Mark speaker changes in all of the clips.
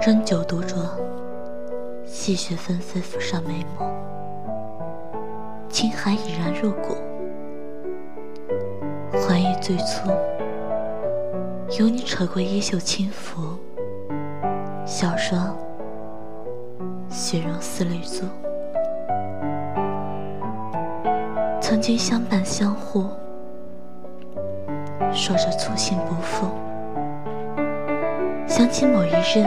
Speaker 1: 斟酒独酌，细雪纷飞浮上眉目，清寒已然入骨，怀疑最初由你扯过衣袖轻拂，笑说雪融丝缕足，曾经相伴相护。说着粗心不负，想起某一日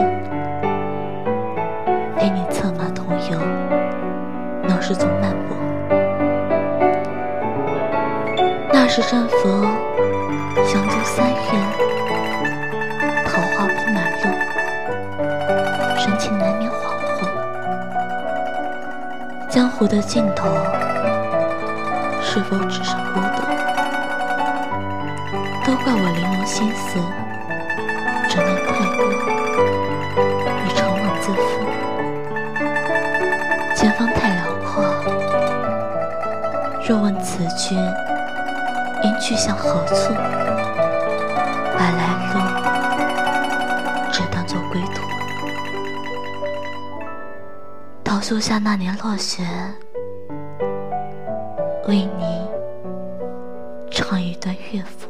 Speaker 1: 陪你策马同游，闹市中漫步。那时正逢扬州三月，桃花铺满路，神情难免恍惚。江湖的尽头，是否只剩孤独？都怪我玲珑心思，若问此君应去向何处，把来路只当作归途。桃树下那年落雪，为你唱一段乐府。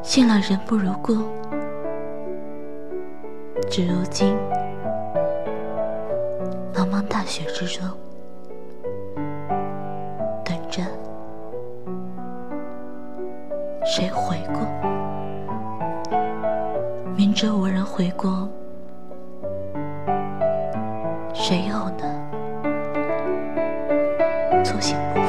Speaker 1: 信了人不如故，只如今，茫茫大雪之中，谁回过？明知无人回过，谁又能坐行不？